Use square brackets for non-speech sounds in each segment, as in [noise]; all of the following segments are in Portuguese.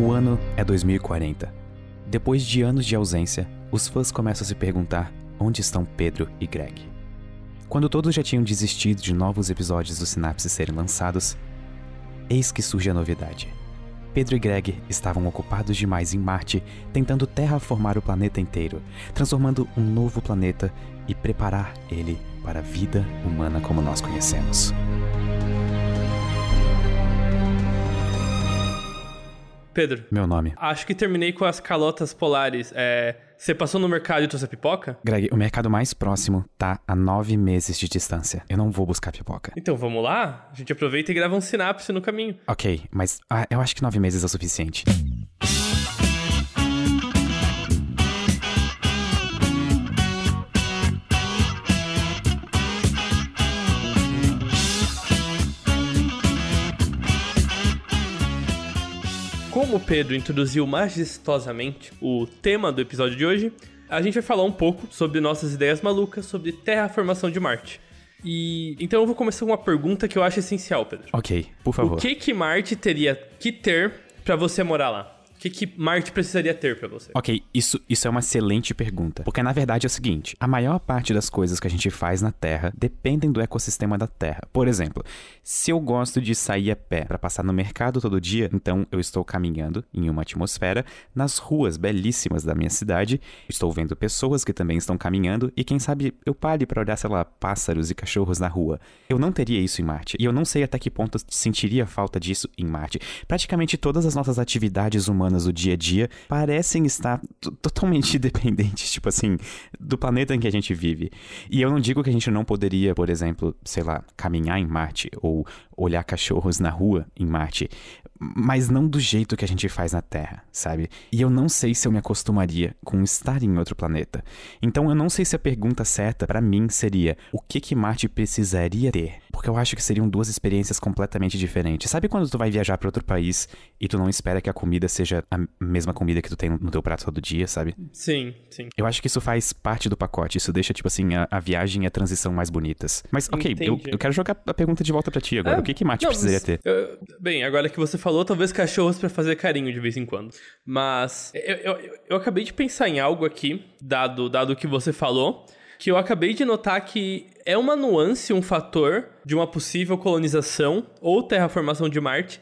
O ano é 2040. Depois de anos de ausência, os fãs começam a se perguntar onde estão Pedro e Greg. Quando todos já tinham desistido de novos episódios do Sinapse serem lançados, eis que surge a novidade. Pedro e Greg estavam ocupados demais em Marte, tentando terraformar o planeta inteiro, transformando um novo planeta e preparar ele para a vida humana como nós conhecemos. Pedro, Meu nome. acho que terminei com as calotas polares. É, você passou no mercado e trouxe a pipoca? Greg, o mercado mais próximo tá a nove meses de distância. Eu não vou buscar pipoca. Então vamos lá? A gente aproveita e grava um sinapse no caminho. Ok, mas ah, eu acho que nove meses é o suficiente. Como o Pedro introduziu majestosamente o tema do episódio de hoje, a gente vai falar um pouco sobre nossas ideias malucas sobre terraformação de Marte. E então eu vou começar com uma pergunta que eu acho essencial, Pedro. Ok, por favor. O que que Marte teria que ter pra você morar lá? O que que Marte precisaria ter pra você? Ok, isso, isso é uma excelente pergunta. Porque na verdade é o seguinte: a maior parte das coisas que a gente faz na Terra dependem do ecossistema da Terra. Por exemplo, se eu gosto de sair a pé para passar no mercado todo dia, então eu estou caminhando em uma atmosfera nas ruas belíssimas da minha cidade, estou vendo pessoas que também estão caminhando e quem sabe eu pare para olhar, sei lá, pássaros e cachorros na rua. Eu não teria isso em Marte e eu não sei até que ponto sentiria falta disso em Marte. Praticamente todas as nossas atividades humanas do dia a dia parecem estar totalmente [laughs] dependentes, tipo assim, do planeta em que a gente vive. E eu não digo que a gente não poderia, por exemplo, sei lá, caminhar em Marte ou olhar cachorros na rua em Marte, mas não do jeito que a gente faz na Terra, sabe? E eu não sei se eu me acostumaria com estar em outro planeta. Então eu não sei se a pergunta certa pra mim seria o que que Marte precisaria ter? Porque eu acho que seriam duas experiências completamente diferentes. Sabe quando tu vai viajar pra outro país e tu não espera que a comida seja a mesma comida que tu tem no teu prato todo dia, sabe? Sim, sim. Eu acho que isso faz parte do pacote. Isso deixa, tipo assim, a, a viagem e a transição mais bonitas. Mas, ok, eu, eu quero jogar a pergunta de volta pra ti agora. Ah, o que que Marte não, precisaria ter? eu- bem, agora que você falou, talvez cachorros pra fazer carinho de vez em quando. Mas eu, eu, eu acabei de pensar em algo aqui, dado, dado o que você falou, que eu acabei de notar que é uma nuance, um fator de uma possível colonização ou terraformação de Marte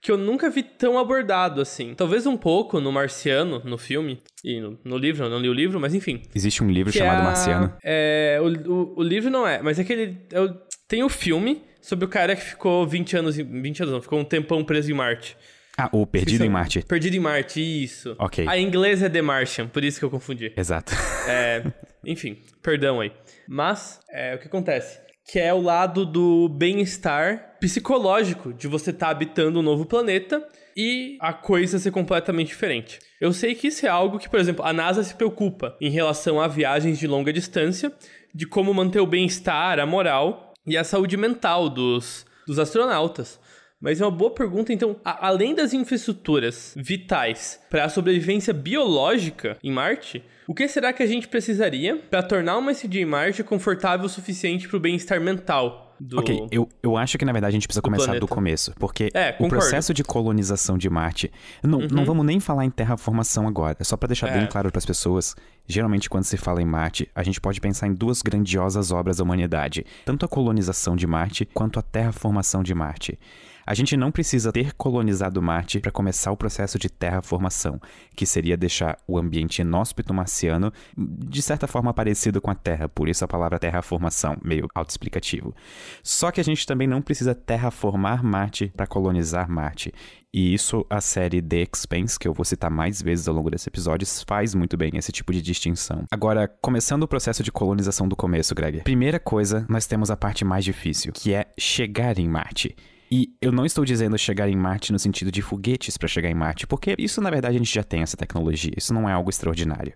que eu nunca vi tão abordado assim. Talvez um pouco no Marciano, no filme, e no, no livro, eu não li o livro, mas enfim. Existe um livro Que chamado é a- Marciano. É, o, o, o livro não é, mas é aquele. é o- tem o filme sobre o cara que ficou 20 anos. em- 20 anos não, ficou um tempão preso em Marte. Ah, o Perdido em Marte. Perdido em Marte, isso. Ok. A em inglês é The Martian, por isso que eu confundi. Exato. É, enfim, perdão aí. Mas, é, o que acontece? Que é o lado do bem-estar psicológico de você estar habitando um novo planeta e a coisa ser completamente diferente. Eu sei que isso é algo que, por exemplo, a NASA se preocupa em relação a viagens de longa distância, de como manter o bem-estar, a moral e a saúde mental dos, dos astronautas. Mas é uma boa pergunta, então, a- além das infraestruturas vitais para a sobrevivência biológica em Marte, o que será que a gente precisaria para tornar uma estadia em Marte confortável o suficiente para o bem-estar mental do... Ok, eu, eu acho que na verdade a gente precisa começar planeta. do começo, porque É, o. Uhum. processo de colonização de Marte. Não, não vamos nem falar em terraformação agora, é só pra deixar É. bem claro pras pessoas. Geralmente, quando se fala em Marte, a gente pode pensar em duas grandiosas obras da humanidade: tanto a colonização de Marte quanto a terraformação de Marte. A gente não precisa ter colonizado Marte para começar o processo de terraformação, que seria deixar o ambiente inóspito marciano de certa forma parecido com a Terra, por isso a palavra terraformação, meio autoexplicativo. Só que a gente também não precisa terraformar Marte para colonizar Marte. E isso a série The Expanse, que eu vou citar mais vezes ao longo desse episódio, faz muito bem esse tipo de distinção. Agora, começando o processo de colonização do começo, Greg. Primeira coisa, nós temos a parte mais difícil, que é chegar em Marte. E eu não estou dizendo chegar em Marte no sentido de foguetes para chegar em Marte, porque isso na verdade a gente já tem essa tecnologia, isso não é algo extraordinário.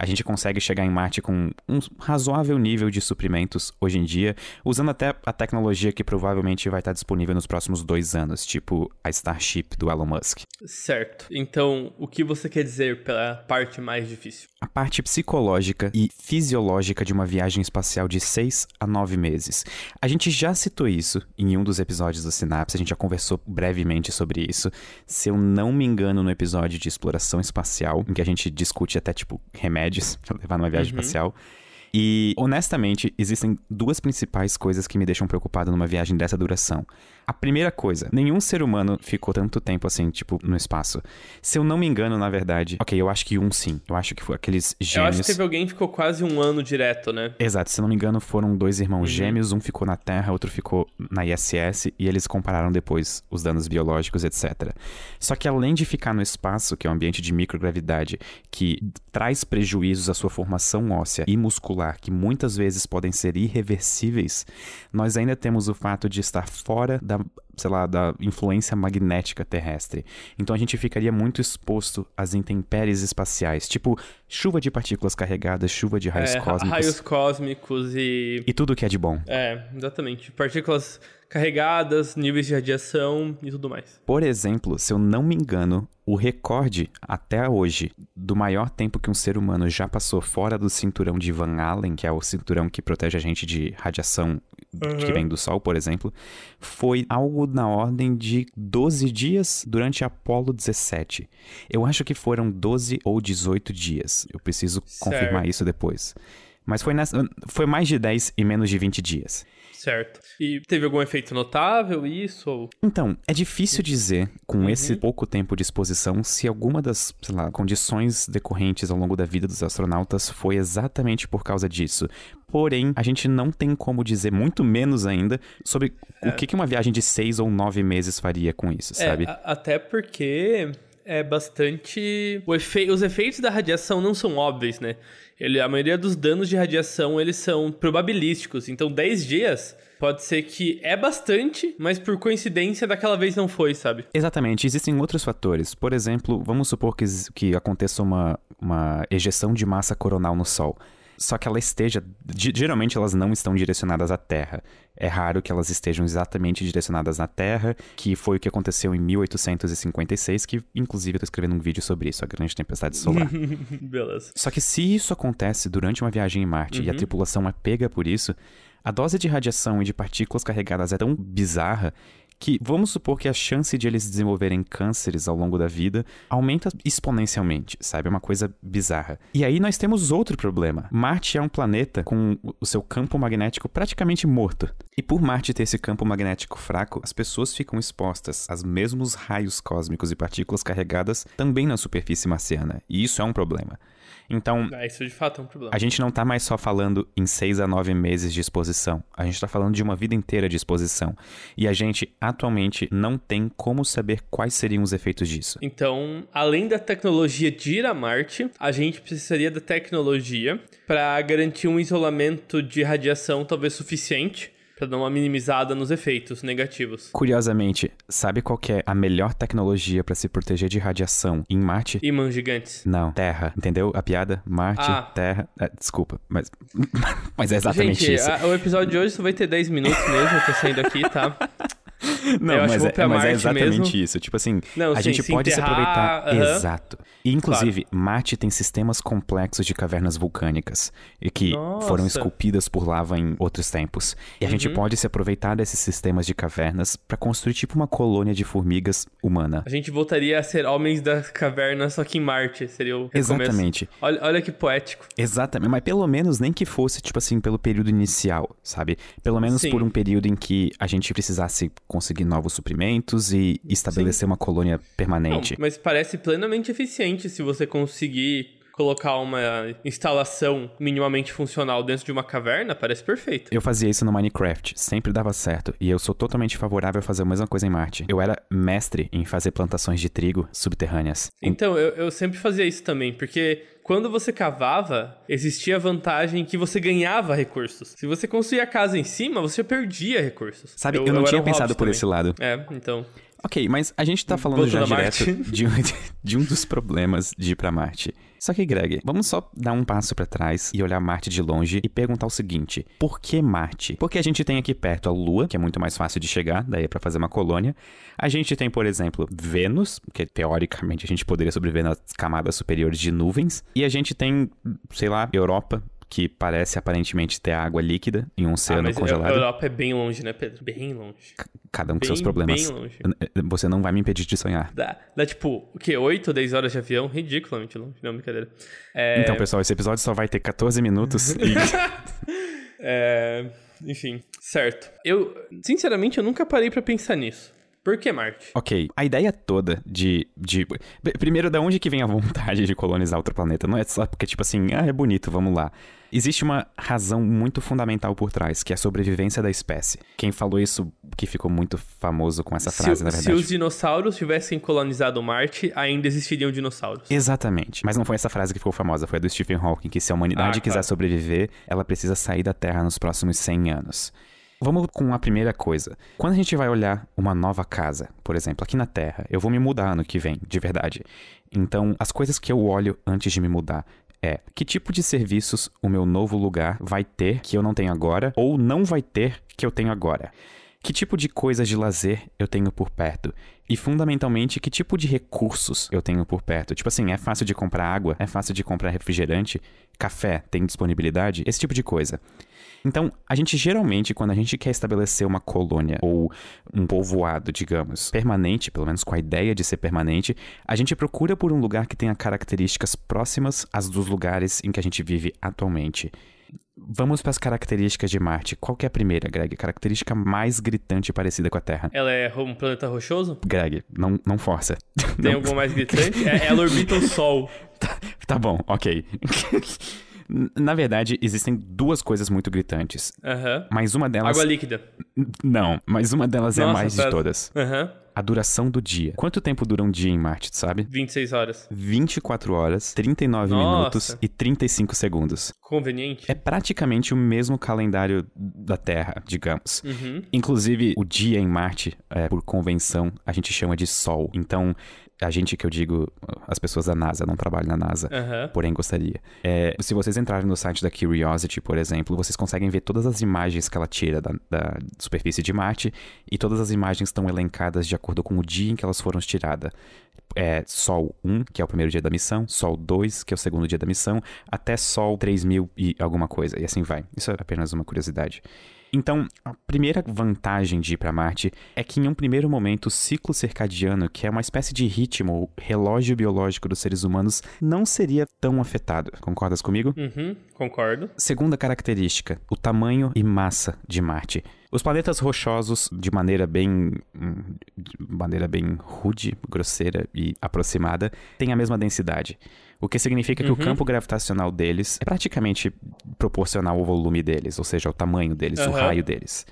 A gente consegue chegar em Marte com um razoável nível de suprimentos hoje em dia, usando até a tecnologia que provavelmente vai estar disponível nos próximos dois anos, tipo a Starship do Elon Musk. Certo. Então, o que você quer dizer pela parte mais difícil? A parte psicológica e fisiológica de uma viagem espacial de 6 a 9 meses. A gente já citou isso em um dos episódios do sinapse, a gente já conversou brevemente sobre isso. Se eu não me engano, no episódio de exploração espacial, em que a gente discute até, tipo, pra [laughs] levar numa viagem Uhum. espacial. E, honestamente, existem duas principais coisas que me deixam preocupado numa viagem dessa duração. A primeira coisa, nenhum ser humano ficou tanto tempo assim, tipo, no espaço. Se eu não me engano, na verdade. Ok, eu acho que um sim. Eu acho que foi aqueles Eu gêmeos. acho que teve alguém que ficou quase um ano direto, né? Exato, se eu não me engano, foram dois irmãos Uhum. gêmeos, um ficou na Terra, outro ficou na ISS, e eles compararam depois os danos biológicos, etc. Só que além de ficar no espaço, que é um ambiente de microgravidade, que traz prejuízos à sua formação óssea e muscular, que muitas vezes podem ser irreversíveis, nós ainda temos o fato de estar fora da, sei lá, da influência magnética terrestre. Então a gente ficaria muito exposto às intempéries espaciais, tipo chuva de partículas carregadas, chuva de raios É, cósmicos. raios cósmicos e. E tudo que é de bom. É, exatamente. Partículas carregadas, níveis de radiação e tudo mais. Por exemplo, se eu não me engano, o recorde até hoje do maior tempo que um ser humano já passou fora do cinturão de Van Allen, que é o cinturão que protege a gente de radiação que vem do Sol, por exemplo, foi algo na ordem de 12 dias durante Apollo 17. Eu acho que foram 12 ou 18 dias. Eu preciso confirmar Certo. isso depois. Mas foi, nessa, foi mais de 10 e menos de 20 dias. Certo. E teve algum efeito notável isso? Ou... Então, é difícil dizer, com esse pouco tempo de exposição, se alguma das, sei lá, condições decorrentes ao longo da vida dos astronautas foi exatamente por causa disso. Porém, a gente não tem como dizer, muito menos ainda, sobre o que uma viagem de seis ou nove meses faria com isso, sabe? É, a- até porque é bastante. efe- Os efeitos da radiação não são óbvios, né? Ele, a maioria dos danos de radiação eles são probabilísticos. Então, 10 dias pode ser que é bastante, mas por coincidência daquela vez não foi, sabe? Exatamente, existem outros fatores. Por exemplo, vamos supor que, que aconteça uma, uma ejeção de massa coronal no Sol. Só que ela esteja. ge- Geralmente elas não estão direcionadas à Terra. É raro que elas estejam exatamente direcionadas na Terra, que foi o que aconteceu em 1856, que inclusive eu tô escrevendo um vídeo sobre isso, a grande tempestade solar. [laughs] Beleza. Só que se isso acontece durante uma viagem em Marte e a tripulação é pega por isso, a dose de radiação e de partículas carregadas é tão bizarra que vamos supor que a chance de eles desenvolverem cânceres ao longo da vida aumenta exponencialmente, sabe? É uma coisa bizarra. E aí nós temos outro problema. Marte é um planeta com o seu campo magnético praticamente morto. E por Marte ter esse campo magnético fraco, as pessoas ficam expostas aos mesmos raios cósmicos e partículas carregadas também na superfície marciana. E isso é um problema. Então, Ah, isso de fato é um problema. a gente não tá mais só falando em seis a nove meses de exposição. A gente tá falando de uma vida inteira de exposição. E a gente, atualmente, não tem como saber quais seriam os efeitos disso. Então, além da tecnologia de ir a Marte, a gente precisaria da tecnologia para garantir um isolamento de radiação talvez suficiente para dar uma minimizada nos efeitos negativos. Curiosamente, sabe qual é a melhor tecnologia pra se proteger de radiação em Marte? Imãs gigantes. Não, Terra. Entendeu a piada? Marte, Ah. Terra. É, desculpa, mas. [laughs] mas é exatamente gente, isso. a- o episódio de hoje só vai ter 10 minutos mesmo, eu tô saindo aqui, tá? [laughs] [laughs] Não, eu acho mas, é, mas é exatamente mesmo. isso. Tipo assim, Não, a sim, gente se pode se enterrar, aproveitar. aham. Exato. E, inclusive, Marte tem sistemas complexos de cavernas vulcânicas e que Nossa. foram esculpidas por lava em outros tempos. E a gente Uhum. pode se aproveitar desses sistemas de cavernas pra construir tipo uma colônia de formigas humana. A gente voltaria a ser homens da caverna, só que em Marte seria o recomeço. Exatamente. Olha, olha que poético. Exatamente, mas pelo menos nem que fosse, tipo assim, pelo período inicial, sabe? Pelo menos Sim. por um período em que a gente precisasse conseguir novos suprimentos e estabelecer uma colônia Não, permanente. mas parece plenamente eficiente se você conseguir colocar uma instalação minimamente funcional dentro de uma caverna, parece perfeito. Eu fazia isso no Minecraft, sempre dava certo, e eu sou totalmente favorável a fazer a mesma coisa em Marte. Eu era mestre em fazer plantações de trigo subterrâneas. Então, eu, eu sempre fazia isso também, porque quando você cavava, existia a vantagem que você ganhava recursos. Se você construía a casa em cima, você perdia recursos. Sabe, eu, não era tinha pensado por também. esse lado. É, então. Ok, mas a gente tá falando já direto de um, [laughs] de um dos problemas de ir pra Marte. Só que, Greg, vamos só dar um passo pra trás e olhar Marte de longe e perguntar o seguinte: por que Marte? Porque a gente tem aqui perto a Lua, que é muito mais fácil de chegar, daí é pra fazer uma colônia. A gente tem, por exemplo, Vênus, que teoricamente a gente poderia sobreviver nas camadas superiores de nuvens. E a gente tem, sei lá, Europa, que parece aparentemente ter água líquida em um Ah, oceano mas a congelado. Europa é bem longe, né, Pedro? Bem longe. Cada um com bem, seus problemas. bem longe. Você não vai me impedir de sonhar. Dá, dá tipo, o quê? 8 ou 10 horas de avião? Ridiculamente longe. Não, brincadeira. É, Então, pessoal, esse episódio só vai ter 14 minutos [laughs] e é, enfim, certo. Eu, sinceramente, eu nunca parei pra pensar nisso. Por que Marte? Ok, a ideia toda de, de. Primeiro, da onde que vem a vontade de colonizar outro planeta? Não é só porque, tipo assim, ah, é bonito, vamos lá. Existe uma razão muito fundamental por trás, que é a sobrevivência da espécie. Quem falou isso, que ficou muito famoso com essa frase, se, na se verdade. os dinossauros tivessem colonizado Marte, ainda existiriam dinossauros. Exatamente. Mas não foi essa frase que ficou famosa, foi a do Stephen Hawking, que se a humanidade Ah, quiser claro. sobreviver, ela precisa sair da Terra nos próximos 100 anos. Vamos com a primeira coisa. Quando a gente vai olhar uma nova casa, por exemplo, aqui na Terra, eu vou me mudar ano que vem, de verdade. Então, as coisas que eu olho antes de me mudar é que tipo de serviços o meu novo lugar vai ter que eu não tenho agora ou não vai ter que eu tenho agora. Que tipo de coisas de lazer eu tenho por perto? E fundamentalmente, que tipo de recursos eu tenho por perto? Tipo assim, é fácil de comprar água? É fácil de comprar refrigerante? Café? Tem disponibilidade? Esse tipo de coisa. Então, a gente geralmente, quando a gente quer estabelecer uma colônia ou um povoado, digamos, permanente, pelo menos com a ideia de ser permanente, a gente procura por um lugar que tenha características próximas às dos lugares em que a gente vive atualmente. Vamos para as características de Marte. Qual que é a primeira, Greg? Característica mais gritante e parecida com a Terra. Ela é um planeta rochoso? Greg, não, não força. Tem Não- alguma mais gritante? É, ela orbita o Sol. [laughs] Tá bom, ok. [laughs] Na verdade, existem duas coisas muito gritantes. Aham. Mas uma delas. Água líquida. Não, mas uma delas é a Nossa, mais de tá. todas. Aham. A duração do dia. Quanto tempo dura um dia em Marte, tu sabe? 26 horas. 24 horas, 39 Nossa. minutos e 35 segundos. Conveniente. É praticamente o mesmo calendário da Terra, digamos. Uhum. Inclusive, o dia em Marte, é, por convenção, a gente chama de Sol. Então, a gente que eu digo, as pessoas da NASA, não trabalham na NASA. Aham. Porém, gostaria. É, se vocês entrarem no site da Curiosity, por exemplo, vocês conseguem ver todas as imagens que ela tira da, da superfície de Marte e todas as imagens estão elencadas de acordo com o dia em que elas foram tiradas. É Sol 1, que é o primeiro dia da missão, Sol 2, que é o segundo dia da missão, até Sol 3000 e alguma coisa, e assim vai. Isso é apenas uma curiosidade. Então, a primeira vantagem de ir para Marte é que, em um primeiro momento, o ciclo circadiano, que é uma espécie de ritmo, ou relógio biológico dos seres humanos, não seria tão afetado. Concordas comigo? Uhum. Concordo. Segunda característica, o tamanho e massa de Marte. Os planetas rochosos, de maneira bem. hum, de maneira bem rude, grosseira e aproximada, têm a mesma densidade. O que significa que o Uhum. campo gravitacional deles é praticamente proporcional ao volume deles, ou seja, ao tamanho deles, o Aham. raio deles.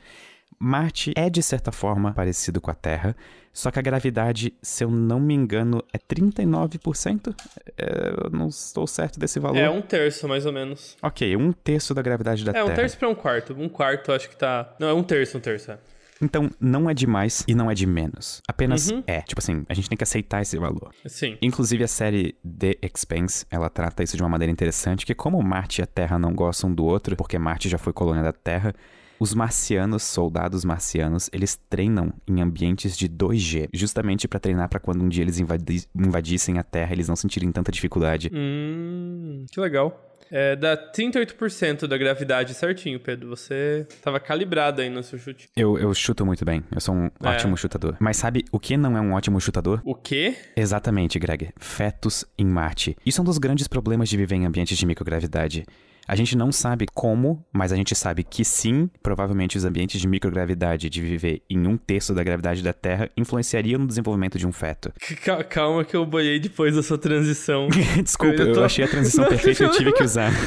Marte é, de certa forma, parecido com a Terra, só que a gravidade, se eu não me engano, é 39%? É, eu não estou certo desse valor. É um terço, mais ou menos. Ok, um terço da gravidade da É, Terra. um terço pra um quarto. Um quarto, acho que tá. Não, é um terço, um terço. É. Então, não é de mais e não é de menos. Apenas Uhum. é. Tipo assim, a gente tem que aceitar esse valor. Sim. Inclusive, a série The Expanse, ela trata isso de uma maneira interessante, que como Marte e a Terra não gostam do outro, porque Marte já foi colônia da Terra, os marcianos, soldados marcianos, eles treinam em ambientes de 2G, justamente pra treinar pra quando um dia eles invadi- invadissem a Terra, eles não sentirem tanta dificuldade. Hum, que legal. É, dá 38% da gravidade certinho, Pedro. Você tava calibrado aí no seu chute. Eu, eu chuto muito bem, eu sou um É. ótimo chutador. Mas sabe o que não é um ótimo chutador? O quê? Exatamente, Greg. Fetos em Marte. Isso é um dos grandes problemas de viver em ambientes de microgravidade. A gente não sabe como, mas a gente sabe que sim, provavelmente os ambientes de microgravidade de viver em um terço da gravidade da Terra influenciariam no desenvolvimento de um feto. Cal- Calma que eu boiei depois da sua transição. [laughs] Desculpa, Eu eu, tô- achei a transição [laughs] Não, perfeita e eu tive que usar. [laughs]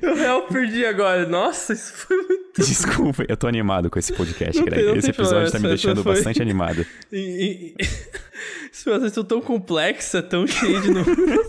eu real perdi agora. Nossa, isso foi muito. [laughs] [laughs] Desculpa, eu tô animado com esse podcast, Não Greg. tem- esse episódio problema, tá me deixando foi- bastante animado. [laughs] E, e, e... Essa situação tão complexa, tão cheia de números.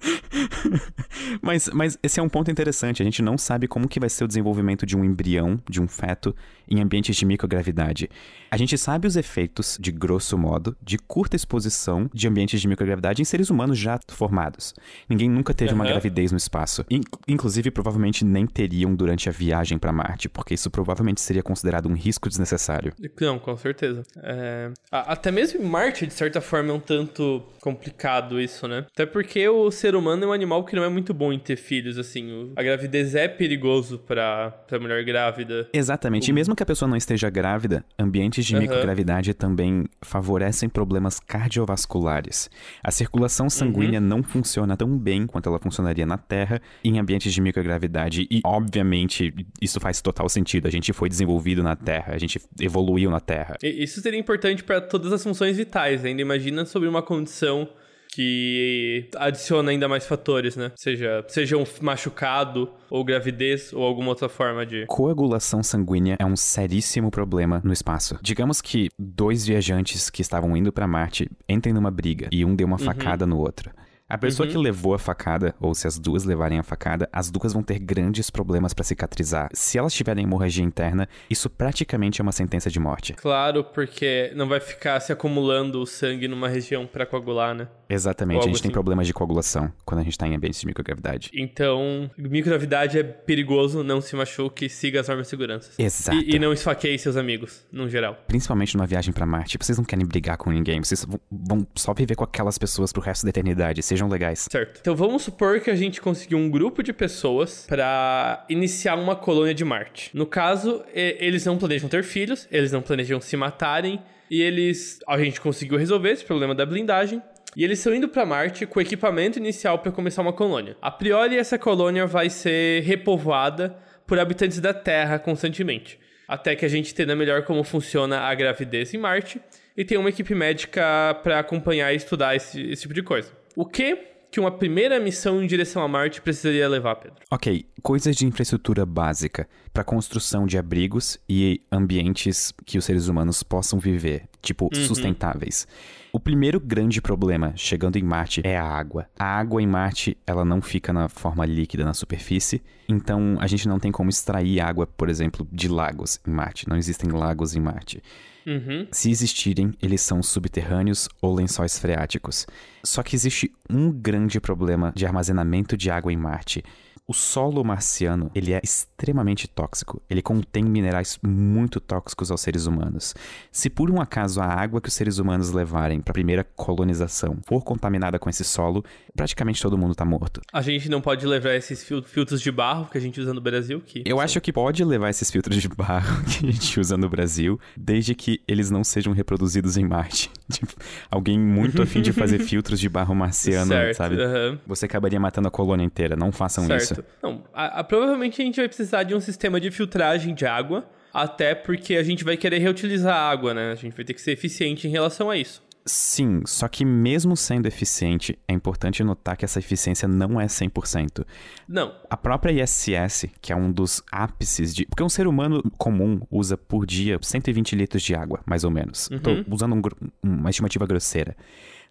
[laughs] mas, mas esse é um ponto interessante. A gente não sabe como que vai ser o desenvolvimento de um embrião, de um feto, em ambientes de microgravidade. A gente sabe os efeitos, de grosso modo, de curta exposição de ambientes de microgravidade em seres humanos já formados. Ninguém nunca teve uhum. uma gravidez no espaço. In inclusive, provavelmente nem teriam durante a viagem para Marte, porque isso provavelmente seria considerado um risco desnecessário. Não, com certeza. É... Até mesmo em Marte, de certa forma, é um tanto complicado isso, né? Até porque o ser humano é um animal que não é muito bom em ter filhos, assim. A gravidez é perigoso para pra mulher grávida. Exatamente. O... E mesmo que a pessoa não esteja grávida, ambientes de uhum. microgravidade também favorecem problemas cardiovasculares. A circulação sanguínea uhum. não funciona tão bem quanto ela funcionaria na Terra em ambientes de microgravidade e, obviamente, isso faz total sentido. A gente foi desenvolvido na Terra, a gente evoluiu na Terra. E isso seria importante para todas as funções vitais. Ainda imagina sobre uma condição que adiciona ainda mais fatores, né? Seja, seja um machucado, ou gravidez, ou alguma outra forma de. Coagulação sanguínea é um seríssimo problema no espaço. Digamos que dois viajantes que estavam indo para Marte entrem numa briga e um deu uma uhum. facada no outro. A pessoa uhum. que levou a facada, ou se as duas levarem a facada, as duas vão ter grandes problemas para cicatrizar. Se elas tiverem hemorragia interna, isso praticamente é uma sentença de morte. Claro, porque não vai ficar se acumulando o sangue numa região para coagular, né? Exatamente, a gente assim. tem problemas de coagulação quando a gente tá em ambientes de microgravidade. Então, microgravidade é perigoso, não se machuque, siga as normas de segurança. Exato. E, e não esfaqueie seus amigos, no geral. Principalmente numa viagem para Marte, vocês não querem brigar com ninguém, vocês vão só viver com aquelas pessoas pro resto da eternidade, seja sejam legais. Certo. Então vamos supor que a gente conseguiu um grupo de pessoas para iniciar uma colônia de Marte. No caso, eles não planejam ter filhos, eles não planejam se matarem, e eles. A gente conseguiu resolver esse problema da blindagem. E eles estão indo para Marte com o equipamento inicial para começar uma colônia. A priori, essa colônia vai ser repovoada por habitantes da Terra constantemente. Até que a gente entenda melhor como funciona a gravidez em Marte e tenha uma equipe médica para acompanhar e estudar esse, esse tipo de coisa. O que que uma primeira missão em direção a Marte precisaria levar, Pedro? Ok, coisas de infraestrutura básica para construção de abrigos e ambientes que os seres humanos possam viver, tipo uhum. sustentáveis. O primeiro grande problema chegando em Marte é a água. A água em Marte, ela não fica na forma líquida na superfície, então a gente não tem como extrair água, por exemplo, de lagos em Marte. Não existem lagos em Marte. Uhum. Se existirem, eles são subterrâneos ou lençóis freáticos. Só que existe um grande problema de armazenamento de água em Marte. O solo marciano, ele é extremamente tóxico. Ele contém minerais muito tóxicos aos seres humanos. Se por um acaso a água que os seres humanos levarem para a primeira colonização for contaminada com esse solo, praticamente todo mundo está morto. A gente não pode levar esses filtros de barro que a gente usa no Brasil? Que... Eu acho que pode levar esses filtros de barro [laughs] que a gente usa no Brasil, desde que eles não sejam reproduzidos em Marte. [laughs] Tipo, alguém muito afim de fazer [laughs] filtros de barro marciano, certo, sabe? Uhum. Você acabaria matando a colônia inteira. Não façam certo. isso. Não, a, a, provavelmente a gente vai precisar de um sistema de filtragem de água, até porque a gente vai querer reutilizar a água, né? A gente vai ter que ser eficiente em relação a isso. Sim, só que mesmo sendo eficiente, é importante notar que essa eficiência não é 100%. Não. A própria ISS, que é um dos ápices de. Porque um ser humano comum usa por dia 120 litros de água, mais ou menos. Uhum. Tô usando um, uma estimativa grosseira.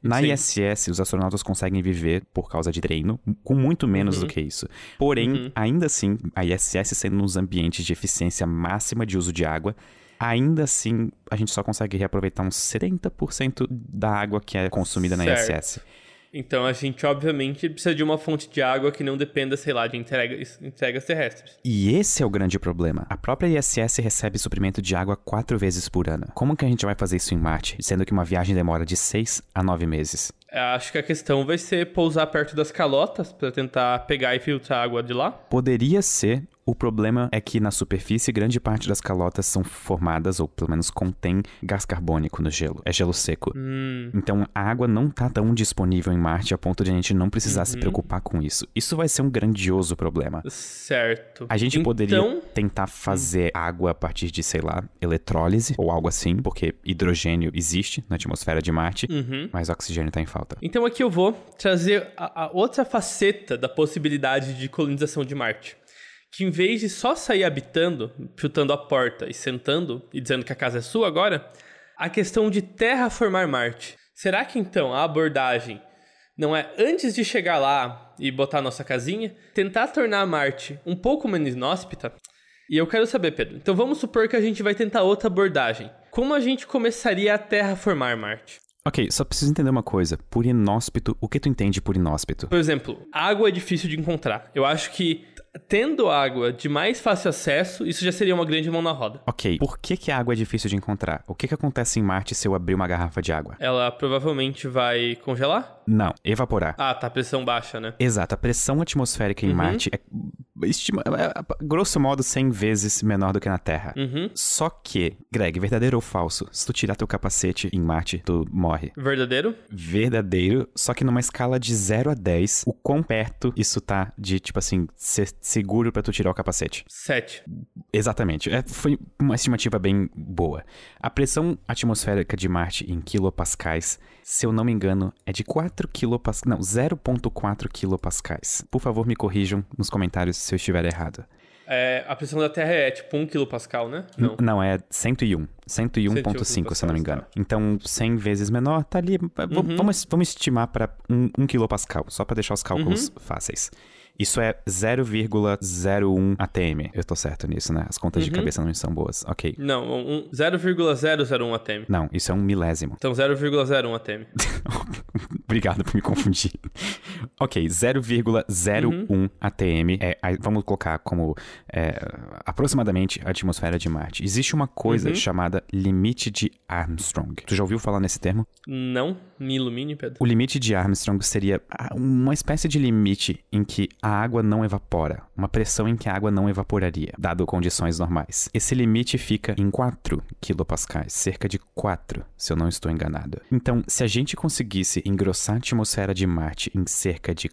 Na Sim. ISS, os astronautas conseguem viver por causa de treino, com muito menos uhum. do que isso. Porém, uhum. ainda assim, a ISS sendo nos ambientes de eficiência máxima de uso de água, ainda assim a gente só consegue reaproveitar uns 70% da água que é consumida certo. na ISS. Então a gente, obviamente, precisa de uma fonte de água que não dependa, sei lá, de entregas, entregas terrestres. E esse é o grande problema. A própria ISS recebe suprimento de água quatro vezes por ano. Como que a gente vai fazer isso em Marte, sendo que uma viagem demora de seis a nove meses? Acho que a questão vai ser pousar perto das calotas para tentar pegar e filtrar a água de lá. Poderia ser, o problema é que na superfície grande parte das calotas são formadas, ou pelo menos contém gás carbônico no gelo. É gelo seco. Hum. Então a água não tá tão disponível em Marte a ponto de a gente não precisar uhum. se preocupar com isso. Isso vai ser um grandioso problema. Certo. A gente então... poderia tentar fazer água a partir de, sei lá, eletrólise ou algo assim, porque hidrogênio existe na atmosfera de Marte, uhum. mas oxigênio tá em falta. Então aqui eu vou trazer a, a outra faceta da possibilidade de colonização de Marte que em vez de só sair habitando, chutando a porta e sentando e dizendo que a casa é sua agora, a questão de terraformar Marte. Será que então a abordagem não é antes de chegar lá e botar a nossa casinha, tentar tornar Marte um pouco menos inóspita? E eu quero saber, Pedro. Então vamos supor que a gente vai tentar outra abordagem. Como a gente começaria a terraformar Marte? Ok, só preciso entender uma coisa. Por inóspito, o que tu entende por inóspito? Por exemplo, água é difícil de encontrar. Eu acho que tendo água de mais fácil acesso, isso já seria uma grande mão na roda. Ok, por que, que a água é difícil de encontrar? O que, que acontece em Marte se eu abrir uma garrafa de água? Ela provavelmente vai congelar? Não, evaporar. Ah, tá, pressão baixa, né? Exato, a pressão atmosférica em Uhum. Marte é, estima, é, grosso modo, 100 vezes menor do que na Terra. Uhum. Só que, Greg, verdadeiro ou falso? Se tu tirar teu capacete em Marte, tu morre. Verdadeiro? Verdadeiro, só que numa escala de 0 a 10, o quão perto isso tá de, tipo assim, ser seguro pra tu tirar o capacete? 7. Exatamente. É, foi uma estimativa bem boa. A pressão atmosférica de Marte em quilopascais, se eu não me engano, é de 4 quilopascais. Não, 0,4 quilopascais. Por favor, me corrijam nos comentários se eu estiver errado. É, a pressão da Terra é tipo 1 kPa, né? Não. Não, é 101. 101.5, se eu não me engano. Então, 100 vezes menor, tá ali. Uhum. Vamos, vamos estimar para 1, 1 quilopascal, só para deixar os cálculos Uhum. fáceis. Isso é 0,01 ATM. Eu tô certo nisso, né? As contas de Uhum. cabeça não são boas. Ok. Não, um, 0,001 ATM. Não, isso é um milésimo. Então 0,01 ATM. [laughs] Obrigado por me confundir. [laughs] ok, 0,01 Uhum. ATM. É, vamos colocar como é, aproximadamente a atmosfera de Marte. Existe uma coisa Uhum. chamada limite de Armstrong. Tu já ouviu falar nesse termo? Não, me ilumine, Pedro. O limite de Armstrong seria ah, uma espécie de limite em que a água não evapora, uma pressão em que a água não evaporaria, dado condições normais. Esse limite fica em 4 quilopascais, cerca de 4, se eu não estou enganado. Então, se a gente conseguisse engrossar a atmosfera de Marte em cerca de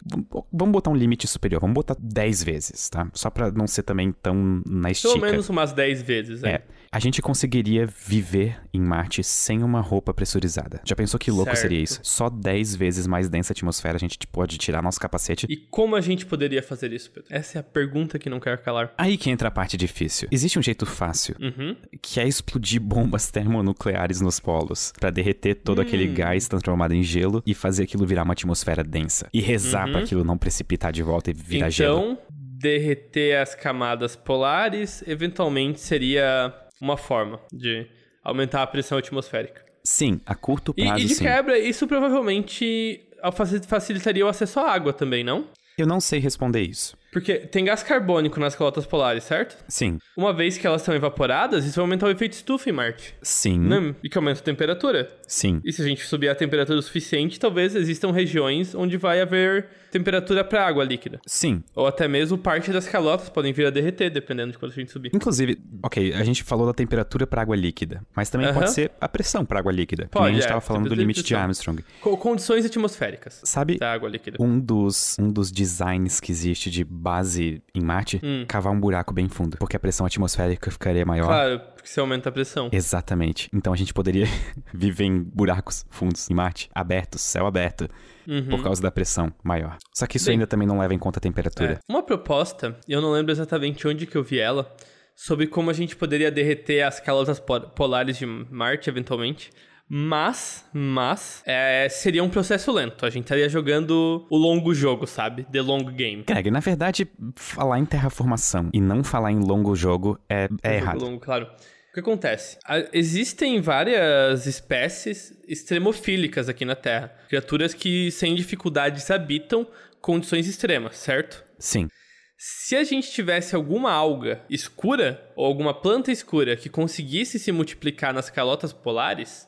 vamos botar um limite superior, vamos botar 10 vezes, tá? Só pra não ser também tão na estica. Pelo menos umas 10 vezes, né? É, a gente conseguiria viver em Marte sem uma roupa pressurizada. Já pensou que louco Certo. seria isso? Só 10 vezes mais densa a atmosfera, a gente pode tirar nosso capacete. E como a gente poderia fazer isso, Pedro? Essa é a pergunta que não quero calar. Aí que entra a parte difícil. Existe um jeito fácil, Uhum. que é explodir bombas [laughs] termonucleares nos polos, pra derreter todo Hum. aquele gás transformado em gelo e fazer aquilo virar uma atmosfera densa. E rezar Uhum. pra aquilo não precipitar de volta e virar gelo. Então, derreter as camadas polares eventualmente seria uma forma de aumentar a pressão atmosférica. Sim, a curto E, prazo e de sim. quebra, isso provavelmente faci- facilitaria o acesso à água também, não? Eu não sei responder isso. Porque tem gás carbônico nas calotas polares, certo? Sim, Uma vez que elas estão evaporadas, isso vai aumentar o efeito estufa em Marte. sim, Né? E que aumenta a temperatura. sim. E se a gente subir a temperatura o suficiente, talvez existam regiões onde vai haver temperatura para água líquida. Sim, Ou até mesmo parte das calotas podem vir a derreter, dependendo de quanto a gente subir. Inclusive, ok, a gente falou da temperatura para água líquida, mas também Aham. pode ser a pressão para água líquida. Pode, a gente é, estava falando do limite de pressão. Armstrong. Co- condições atmosféricas Sabe da água líquida. um dos, um dos designs que existe de base em Marte? Hum. Cavar um buraco bem fundo, porque a pressão atmosférica ficaria maior. Claro, porque você aumenta a pressão. Exatamente. Então a gente poderia [laughs] viver em buracos fundos em Marte, abertos, céu aberto, Uhum. por causa da pressão maior. Só que isso Bem, ainda também não leva em conta a temperatura. É. Uma proposta, eu não lembro exatamente onde que eu vi ela, sobre como a gente poderia derreter as calotas po- polares de Marte eventualmente. Mas, mas, é, seria um processo lento. A gente estaria jogando o longo jogo, sabe? The long game. Greg, na verdade, falar em terraformação e não falar em longo jogo é, é Jogo errado. longo, claro. O que acontece? Existem várias espécies extremofílicas aqui na Terra. Criaturas que, sem dificuldades, habitam condições extremas, certo? Sim. Se a gente tivesse alguma alga escura ou alguma planta escura que conseguisse se multiplicar nas calotas polares,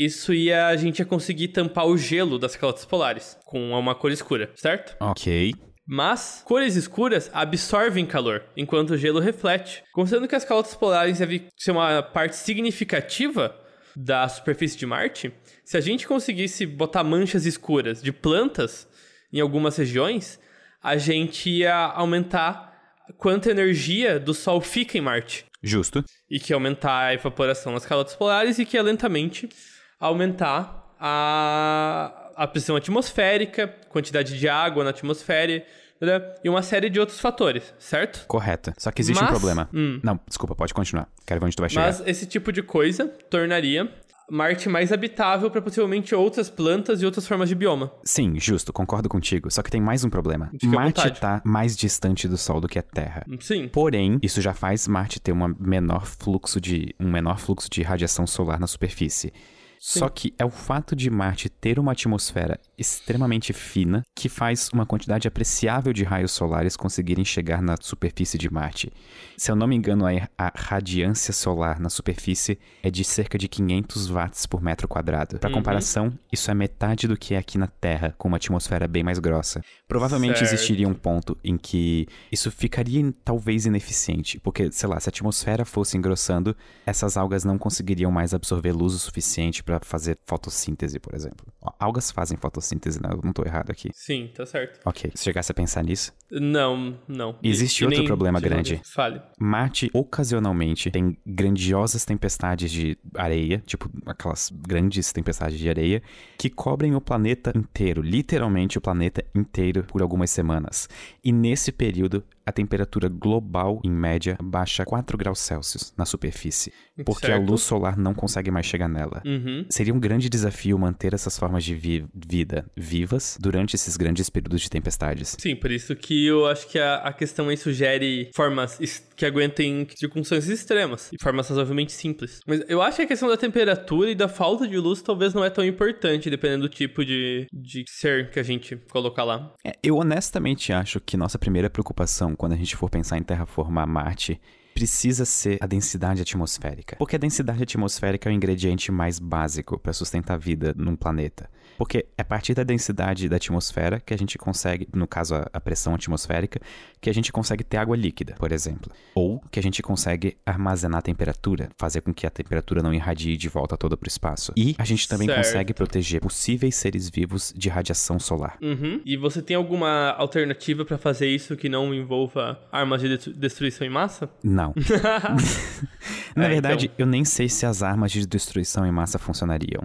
isso ia a gente ia conseguir tampar o gelo das calotas polares com uma cor escura, certo? Ok. Mas cores escuras absorvem calor, enquanto o gelo reflete. Considerando que as calotas polares devem ser uma parte significativa da superfície de Marte, se a gente conseguisse botar manchas escuras de plantas em algumas regiões, a gente ia aumentar quanta energia do Sol fica em Marte. Justo. E que ia aumentar a evaporação nas calotas polares e que ia lentamente aumentar a, a pressão atmosférica, quantidade de água na atmosfera né? e uma série de outros fatores, certo? Correta. Só que existe um Mas- problema. Hum. Não, desculpa, pode continuar. Quero ver onde tu vai chegar. Mas esse tipo de coisa tornaria Marte mais habitável para possivelmente outras plantas e outras formas de bioma. Sim, justo, concordo contigo. Só que tem mais um problema. Fica Marte vontade. tá mais distante do Sol do que a Terra. Sim. Porém, isso já faz Marte ter uma menor fluxo de, um menor fluxo de radiação solar na superfície. Só que é o fato de Marte ter uma atmosfera extremamente fina que faz uma quantidade apreciável de raios solares conseguirem chegar na superfície de Marte. Se eu não me engano, a, radiância solar na superfície é de cerca de 500 watts por metro quadrado. Para comparação, isso é metade do que é aqui na Terra, com uma atmosfera bem mais grossa. Provavelmente Certo. existiria um ponto em que isso ficaria talvez ineficiente, porque, sei lá, se a atmosfera fosse engrossando, essas algas não conseguiriam mais absorver luz o suficiente para fazer fotossíntese, por exemplo. Algas fazem fotossíntese, né? Eu não tô errado aqui. Sim, tá certo. Ok, se chegasse a pensar nisso. Não, não. Existe E- outro problema grande. Fale. Marte, ocasionalmente, tem grandiosas tempestades de areia, tipo aquelas grandes tempestades de areia, que cobrem o planeta inteiro, literalmente o planeta inteiro, por algumas semanas. E nesse período, a temperatura global, em média, baixa 4 graus Celsius na superfície, porque a Certo. luz solar não consegue mais chegar nela. Uhum. Seria um grande desafio manter essas formas de vi- vida vivas durante esses grandes períodos de tempestades. Sim, por isso que eu acho que a, a questão aí sugere formas que aguentem circunstâncias extremas e formas razoavelmente simples. Mas eu acho que a questão da temperatura e da falta de luz talvez não é tão importante, dependendo do tipo de, de ser que a gente colocar lá. É, eu honestamente acho que nossa primeira preocupação quando a gente for pensar em terraformar Marte precisa ser a densidade atmosférica. Porque a densidade atmosférica é o ingrediente mais básico para sustentar a vida num planeta. Porque é a partir da densidade da atmosfera que a gente consegue, no caso a, a pressão atmosférica, que a gente consegue ter água líquida, por exemplo. Ou que a gente consegue armazenar a temperatura, fazer com que a temperatura não irradie de volta toda para o espaço. E a gente também Certo. consegue proteger possíveis seres vivos de radiação solar. Uhum. E você tem alguma alternativa pra fazer isso que não envolva armas de destru- destruição em massa? Não. [laughs] [laughs] Na É, verdade, então. eu nem sei se as armas de destruição em massa funcionariam.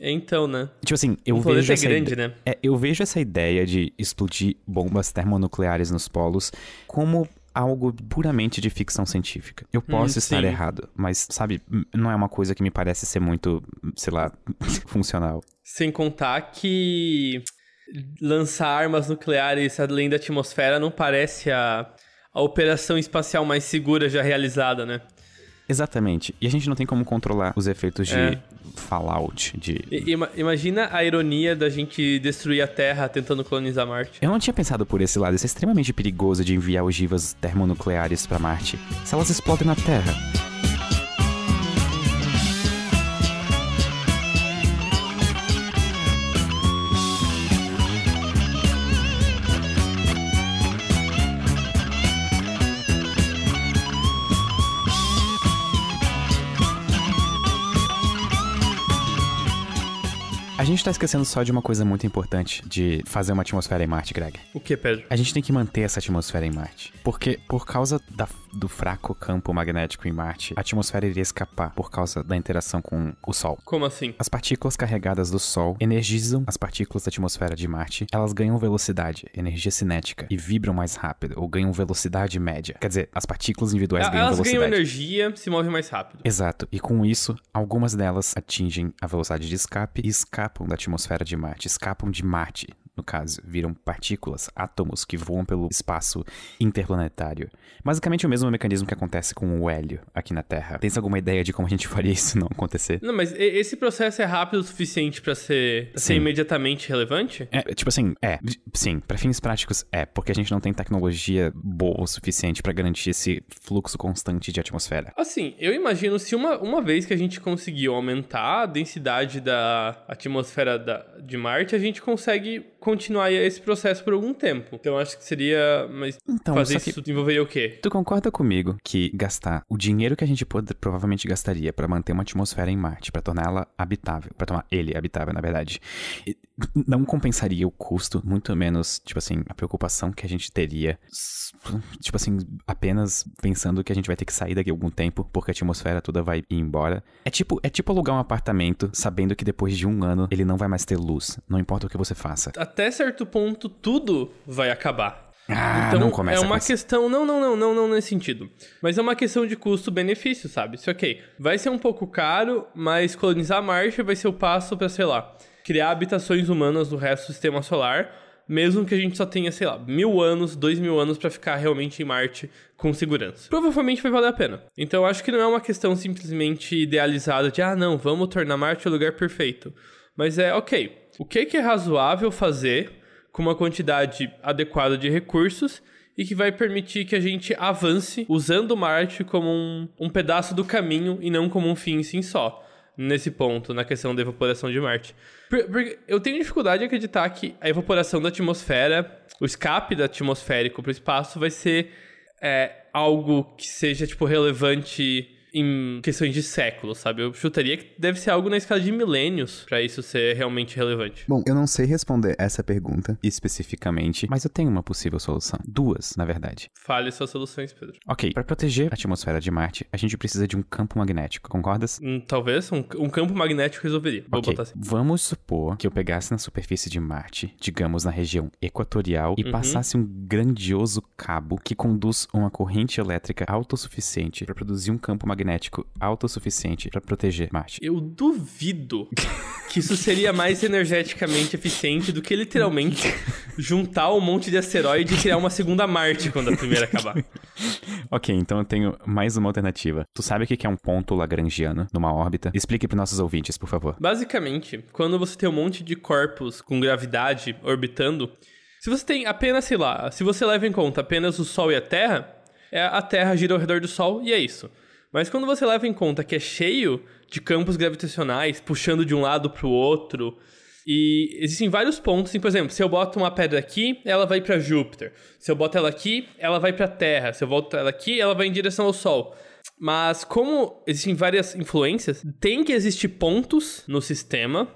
Então, né? Tipo assim, eu vejo é essa grande, ide- né? É, eu vejo essa ideia de explodir bombas termonucleares nos polos como algo puramente de ficção científica. Eu posso estar sim. errado, mas sabe, não é uma coisa que me parece ser muito, sei lá, [laughs] funcional. Sem contar que lançar armas nucleares além da atmosfera não parece a, a operação espacial mais segura já realizada, né? Exatamente. E a gente não tem como controlar os efeitos de É. fallout, de ima- imagina a ironia da gente destruir a Terra tentando colonizar Marte. Eu não tinha pensado por esse lado. Isso é extremamente perigoso de enviar ogivas termonucleares pra Marte. Se elas explodem na Terra. Gente tá esquecendo só de uma coisa muito importante de fazer uma atmosfera em Marte, Greg. O que, Pedro? A gente tem que manter essa atmosfera em Marte. Porque, por causa da- do fraco campo magnético em Marte, a atmosfera iria escapar por causa da interação com o Sol. Como assim? As partículas carregadas do Sol energizam as partículas da atmosfera de Marte. Elas ganham velocidade, energia cinética, e vibram mais rápido, ou ganham velocidade média. Quer dizer, as partículas individuais ganham Elas velocidade. ganham energia, se movem mais rápido. Exato, e com isso, algumas delas atingem a velocidade de escape e escapam da atmosfera de Marte, escapam de Marte, no caso, viram partículas, átomos que voam pelo espaço interplanetário. Basicamente o mesmo mecanismo que acontece com o hélio aqui na Terra. Tens alguma ideia de como a gente [laughs] faria isso não acontecer? Não, mas esse processo é rápido o suficiente pra ser, ser imediatamente relevante? É, tipo assim, é, sim, pra fins práticos é, porque a gente não tem tecnologia boa o suficiente pra garantir esse fluxo constante de atmosfera. Assim, eu imagino se uma, uma vez que a gente conseguiu aumentar a densidade da atmosfera da, de Marte, a gente consegue continuar esse processo por algum tempo. Então acho que seria. Mas Então, fazer isso envolveria o quê? Tu concorda comigo que gastar o dinheiro que a gente pode- provavelmente gastaria pra manter uma atmosfera em Marte, pra torná-la habitável, pra tornar ele habitável, na verdade, não compensaria o custo, muito menos, tipo assim, a preocupação que a gente teria, tipo assim, apenas pensando que a gente vai ter que sair daqui a algum tempo, porque a atmosfera toda vai ir embora. É tipo, é tipo alugar um apartamento sabendo que depois de um ano ele não vai mais ter luz, não importa o que você faça. Até certo ponto, tudo vai acabar. Ah, então não começa é uma com isso. questão, não, não, não, não, não nesse sentido. Mas é uma questão de custo-benefício, sabe? Se ok, vai ser um pouco caro, mas colonizar Marte vai ser o passo pra, sei lá, criar habitações humanas no resto do sistema solar, mesmo que a gente só tenha, sei lá, mil anos, dois mil anos pra ficar realmente em Marte com segurança. Provavelmente vai valer a pena. Então acho que não é uma questão simplesmente idealizada de, ah, não, vamos tornar Marte o lugar perfeito. Mas é, ok, o que é razoável fazer com uma quantidade adequada de recursos e que vai permitir que a gente avance usando Marte como um, um pedaço do caminho e não como um fim em si só. Nesse ponto, na questão da evaporação de Marte. Por- Porque eu tenho dificuldade de acreditar que a evaporação da atmosfera, o escape da atmosférico para o espaço vai ser é, algo que seja, tipo, relevante em questões de séculos, sabe? Eu chutaria que deve ser algo na escala de milênios para isso ser realmente relevante. Bom, eu não sei responder essa pergunta especificamente, mas eu tenho uma possível solução. Duas, na verdade. Fale suas soluções, Pedro. Ok, para proteger a atmosfera de Marte, a gente precisa de um campo magnético, concordas? Hum, talvez um, um campo magnético resolveria. Vou Ok, botar assim. vamos supor que eu pegasse na superfície de Marte, digamos na região equatorial, e Uhum. passasse um grandioso cabo que conduz uma corrente elétrica autossuficiente para produzir um campo magnético autossuficiente para proteger Marte. Eu duvido [laughs] que isso seria mais energeticamente eficiente do que literalmente [laughs] juntar um monte de asteroide e criar uma segunda Marte quando a primeira acabar. [laughs] Ok, então eu tenho mais uma alternativa. Tu sabe o que que é um ponto lagrangiano numa órbita? Explique para nossos ouvintes, por favor. Basicamente, quando você tem um monte de corpos com gravidade orbitando, se você tem apenas, sei lá, se você leva em conta apenas o Sol e a Terra, é a Terra gira ao redor do Sol e é isso. Mas quando você leva em conta que é cheio de campos gravitacionais puxando de um lado para o outro, e existem vários pontos, assim, por exemplo, se eu boto uma pedra aqui, ela vai para Júpiter. Se eu boto ela aqui, ela vai para Terra. Se eu boto ela aqui, ela vai em direção ao Sol. Mas como existem várias influências, tem que existir pontos no sistema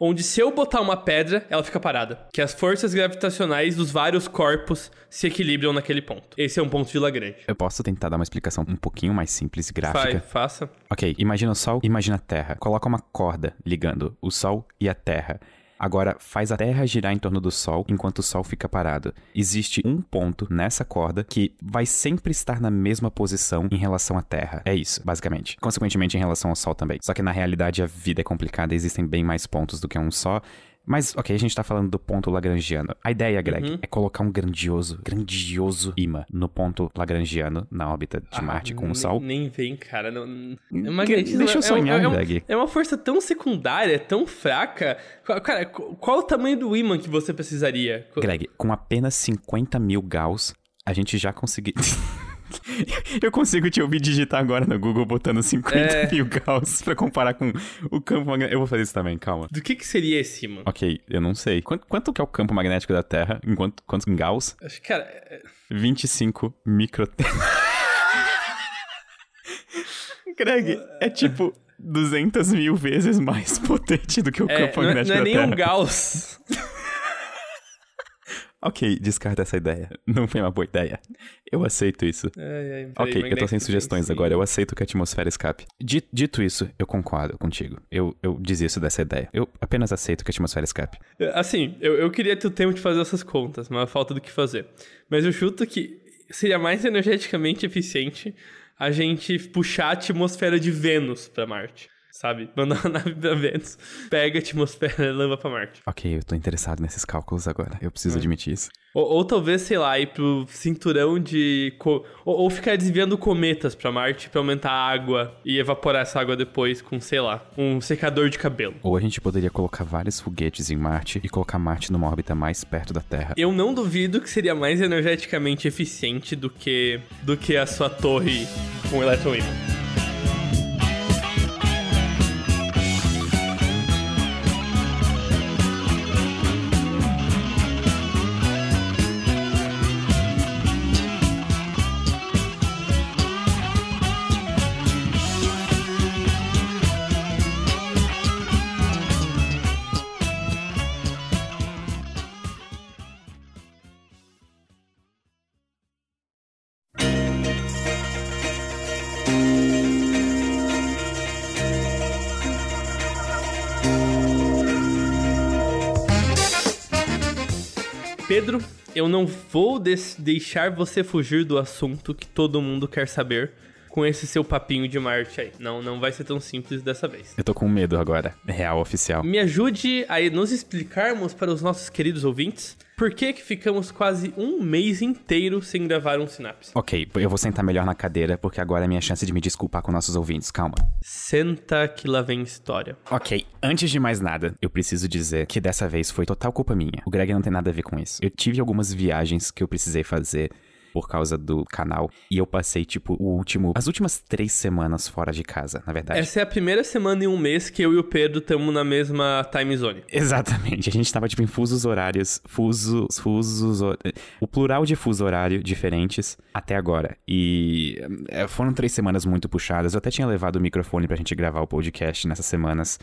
onde se eu botar uma pedra, ela fica parada. Que as forças gravitacionais dos vários corpos se equilibram naquele ponto. Esse é um ponto de Lagrange. Eu posso tentar dar uma explicação um pouquinho mais simples gráfica? Vai, faça. Ok, imagina o Sol, imagina a Terra. Coloca uma corda ligando o Sol e a Terra. Agora faz a Terra girar em torno do Sol enquanto o Sol fica parado. Existe um ponto nessa corda que vai sempre estar na mesma posição em relação à Terra. É isso, basicamente. Consequentemente, em relação ao Sol também. Só que na realidade a vida é complicada, existem bem mais pontos do que um só. Mas, ok, a gente tá falando do ponto lagrangiano. A ideia, Greg, Uhum. é colocar um grandioso, grandioso imã no ponto lagrangiano na órbita de Marte com o Sol. Nem vem, cara. Não, é Que- magnetismo deixa eu é- sonhar, é, é, Greg. é uma força tão secundária, tão fraca. Cara, qu- qual o tamanho do ímã que você precisaria? Greg, com apenas 50 mil Gauss, a gente já conseguiu. [laughs] [laughs] Eu consigo te ouvir digitar agora no Google botando 50 É. mil Gauss pra comparar com o campo magnético. Eu vou fazer isso também, calma. Do que que seria esse ímã? Ok, eu não sei. Quanto, quanto que é o campo magnético da Terra? Em quanto, quantos em Gauss? Acho que, cara, é- 25 micro... [laughs] Greg, é tipo 200 mil vezes mais potente do que o é, campo não, é- magnético não é da nem Terra. um Gauss. [laughs] Ok, descarta essa ideia. [laughs] Não foi uma boa ideia. Eu aceito isso. Ai, ai, peraí, Ok, eu tô sem sugestões sim. agora. Eu aceito que a atmosfera escape. Dito, dito isso, eu concordo contigo. Eu, eu desisto dessa ideia. Eu apenas aceito que a atmosfera escape. Assim, eu, eu queria ter o tempo de fazer essas contas, mas falta do que fazer. Mas eu chuto que seria mais energeticamente eficiente a gente puxar a atmosfera de Vênus pra Marte. Sabe? Mandar uma [laughs] nave pra Vênus, pega a atmosfera e leva pra Marte. Ok, eu tô interessado nesses cálculos agora. Eu preciso É. admitir isso. Ou, ou talvez, sei lá, ir pro cinturão de. co- Ou, ou ficar desviando cometas pra Marte pra aumentar a água e evaporar essa água depois com, sei lá, um secador de cabelo. Ou a gente poderia colocar vários foguetes em Marte e colocar Marte numa órbita mais perto da Terra. Eu não duvido que seria mais energeticamente eficiente do que, do que a sua torre com eletroímã. Pedro, eu não vou deixar você fugir do assunto que todo mundo quer saber com esse seu papinho de Marte aí. Não, não vai ser tão simples dessa vez. Eu tô com medo agora, real oficial. Me ajude a nos explicarmos para os nossos queridos ouvintes por que, que ficamos quase um mês inteiro sem gravar um Sinapse? Ok, eu vou sentar melhor na cadeira, porque agora é minha chance de me desculpar com nossos ouvintes. Calma. Senta que lá vem história. Ok, antes de mais nada, eu preciso dizer que dessa vez foi total culpa minha. O Greg não tem nada a ver com isso. Eu tive algumas viagens que eu precisei fazer por causa do canal. E eu passei, tipo, o último. As últimas três semanas fora de casa, na verdade. Essa é a primeira semana em um mês que eu e o Pedro estamos na mesma time zone. Exatamente. A gente tava, tipo, em fusos horários. Fusos. Fusos. O plural de fuso horário diferentes até agora. E eh, foram três semanas muito puxadas. Eu até tinha levado o microfone pra gente gravar o podcast nessas semanas.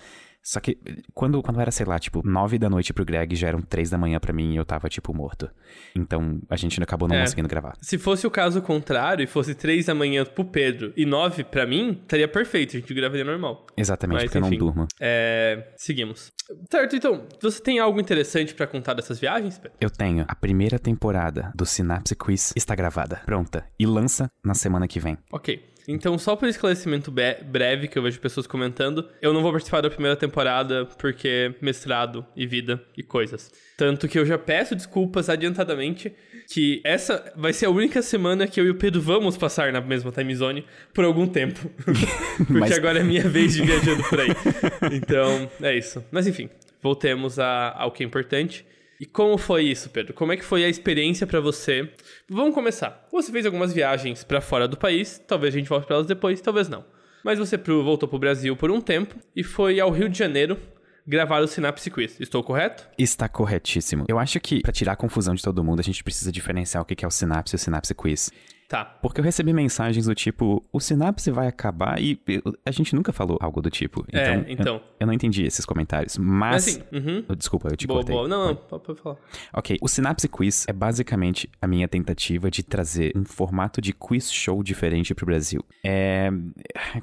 Só que quando, quando era, sei lá, tipo, nove da noite pro Greg, já eram três da manhã para mim e eu tava, tipo, morto. Então a gente acabou não é. conseguindo gravar. Se fosse o caso contrário e fosse três da manhã pro Pedro e nove para mim, estaria perfeito, a gente gravaria normal. Exatamente, Mas, porque enfim, eu não durmo. É. Seguimos. Certo, então, você tem algo interessante para contar dessas viagens, Pedro? Eu tenho. A primeira temporada do Synapse Quiz está gravada, pronta, e lança na semana que vem. Ok. Então, só por esclarecimento breve, que eu vejo pessoas comentando, eu não vou participar da primeira temporada porque mestrado e vida e coisas. Tanto que eu já peço desculpas adiantadamente que essa vai ser a única semana que eu e o Pedro vamos passar na mesma time zone por algum tempo. [laughs] porque Mas... agora é minha vez de viajando por aí. Então, é isso. Mas enfim, voltemos a, ao que é importante. E como foi isso, Pedro? Como é que foi a experiência para você? Vamos começar. Você fez algumas viagens para fora do país, talvez a gente volte para elas depois, talvez não. Mas você voltou pro Brasil por um tempo e foi ao Rio de Janeiro gravar o Synapse Quiz. Estou correto? Está corretíssimo. Eu acho que, para tirar a confusão de todo mundo, a gente precisa diferenciar o que é o Synapse e o Synapse Quiz. Tá. Porque eu recebi mensagens do tipo, o Synapse vai acabar e a gente nunca falou algo do tipo. Então, é, então. Eu, eu não entendi esses comentários, mas... mas assim, uhum. Desculpa, eu te boa, cortei. Boa. Não, não, pode falar. Ok, o Synapse Quiz é basicamente a minha tentativa de trazer um formato de quiz show diferente pro Brasil. É...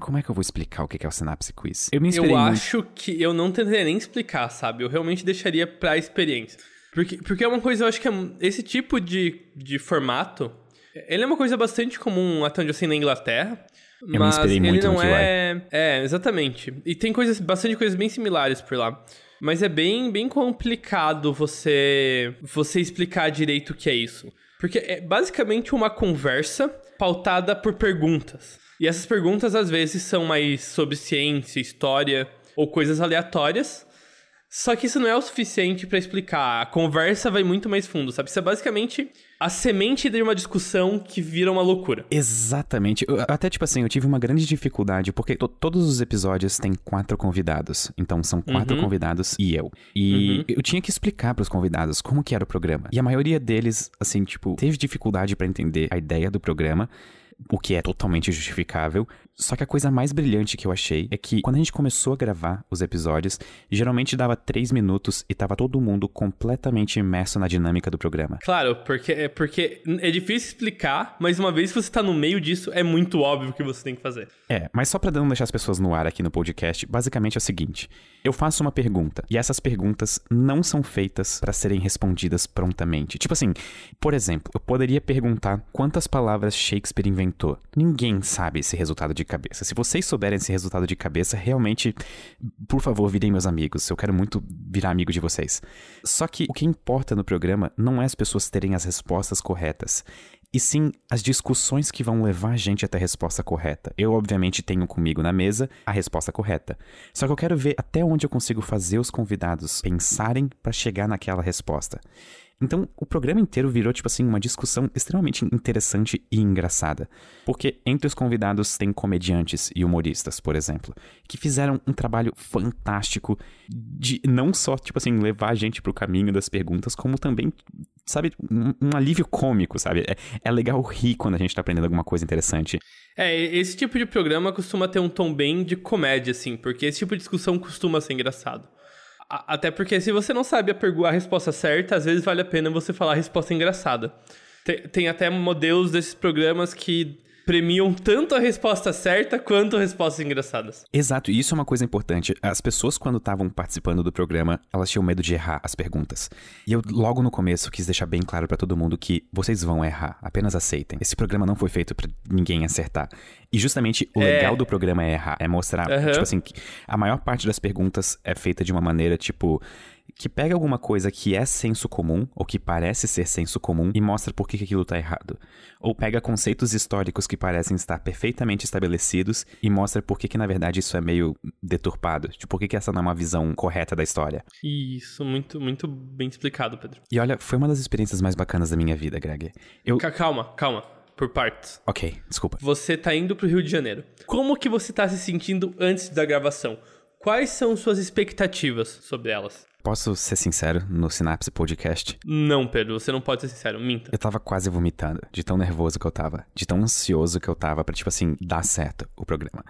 Como é que eu vou explicar o que é o Synapse Quiz? Eu me Eu muito... acho que eu não tentaria nem explicar, sabe? Eu realmente deixaria pra experiência. Porque, porque é uma coisa, eu acho que é, esse tipo de, de formato ele é uma coisa bastante comum até onde eu sei na Inglaterra. Eu mas ele não é. É, exatamente. E tem coisas, bastante coisas bem similares por lá. Mas é bem, bem complicado você você explicar direito o que é isso. Porque é basicamente uma conversa pautada por perguntas. E essas perguntas às vezes são mais sobre ciência, história ou coisas aleatórias. Só que isso não é o suficiente para explicar. A conversa vai muito mais fundo, sabe? Isso é basicamente a semente de uma discussão que vira uma loucura. Exatamente. Eu, até, tipo assim, eu tive uma grande dificuldade, porque todos os episódios têm quatro convidados. Então, são quatro uhum. convidados e eu. E uhum. eu tinha que explicar para os convidados como que era o programa. E a maioria deles, assim, tipo, teve dificuldade para entender a ideia do programa o que é totalmente justificável. Só que a coisa mais brilhante que eu achei é que quando a gente começou a gravar os episódios, geralmente dava três minutos e tava todo mundo completamente imerso na dinâmica do programa. Claro, porque, é, porque é difícil explicar, mas uma vez que você tá no meio disso, é muito óbvio o que você tem que fazer. É, mas só pra não deixar as pessoas no ar aqui no podcast, basicamente é o seguinte: eu faço uma pergunta e essas perguntas não são feitas para serem respondidas prontamente. Tipo assim, por exemplo, eu poderia perguntar quantas palavras Shakespeare inventou. Ninguém sabe esse resultado de de cabeça. Se vocês souberem esse resultado de cabeça, realmente, por favor, virem meus amigos. Eu quero muito virar amigo de vocês. Só que o que importa no programa não é as pessoas terem as respostas corretas e sim as discussões que vão levar a gente até a resposta correta. Eu, obviamente, tenho comigo na mesa a resposta correta. Só que eu quero ver até onde eu consigo fazer os convidados pensarem para chegar naquela resposta. Então, o programa inteiro virou, tipo assim, uma discussão extremamente interessante e engraçada. Porque entre os convidados tem comediantes e humoristas, por exemplo, que fizeram um trabalho fantástico de não só, tipo assim, levar a gente pro caminho das perguntas, como também, sabe, um, um alívio cômico, sabe? É, é legal rir quando a gente tá aprendendo alguma coisa interessante. É, esse tipo de programa costuma ter um tom bem de comédia, assim, porque esse tipo de discussão costuma ser engraçado. Até porque se você não sabe a, a resposta certa, às vezes vale a pena você falar a resposta engraçada. Tem, tem até modelos desses programas que premiam tanto a resposta certa quanto respostas engraçadas. Exato, e isso é uma coisa importante. As pessoas, quando estavam participando do programa, elas tinham medo de errar as perguntas. E eu, logo no começo, quis deixar bem claro para todo mundo que vocês vão errar, apenas aceitem. Esse programa não foi feito para ninguém acertar. E justamente o É. legal do programa é errar, é mostrar, Aham. tipo assim, que a maior parte das perguntas é feita de uma maneira, tipo, que pega alguma coisa que é senso comum, ou que parece ser senso comum, e mostra por que, aquilo tá errado. Ou pega conceitos históricos que parecem estar perfeitamente estabelecidos e mostra por que, que na verdade, isso é meio deturpado. Tipo, por que, que essa não é uma visão correta da história. Isso, muito, muito bem explicado, Pedro. E olha, foi uma das experiências mais bacanas da minha vida, Greg. Eu. Ca- Calma, calma. Por partes. Ok, desculpa. Você tá indo pro Rio de Janeiro. Como que você tá se sentindo antes da gravação? Quais são suas expectativas sobre elas? Posso ser sincero no Synapse Podcast? Não, Pedro, você não pode ser sincero, minta. Eu tava quase vomitando, de tão nervoso que eu tava, de tão ansioso que eu tava pra, tipo assim, dar certo o programa.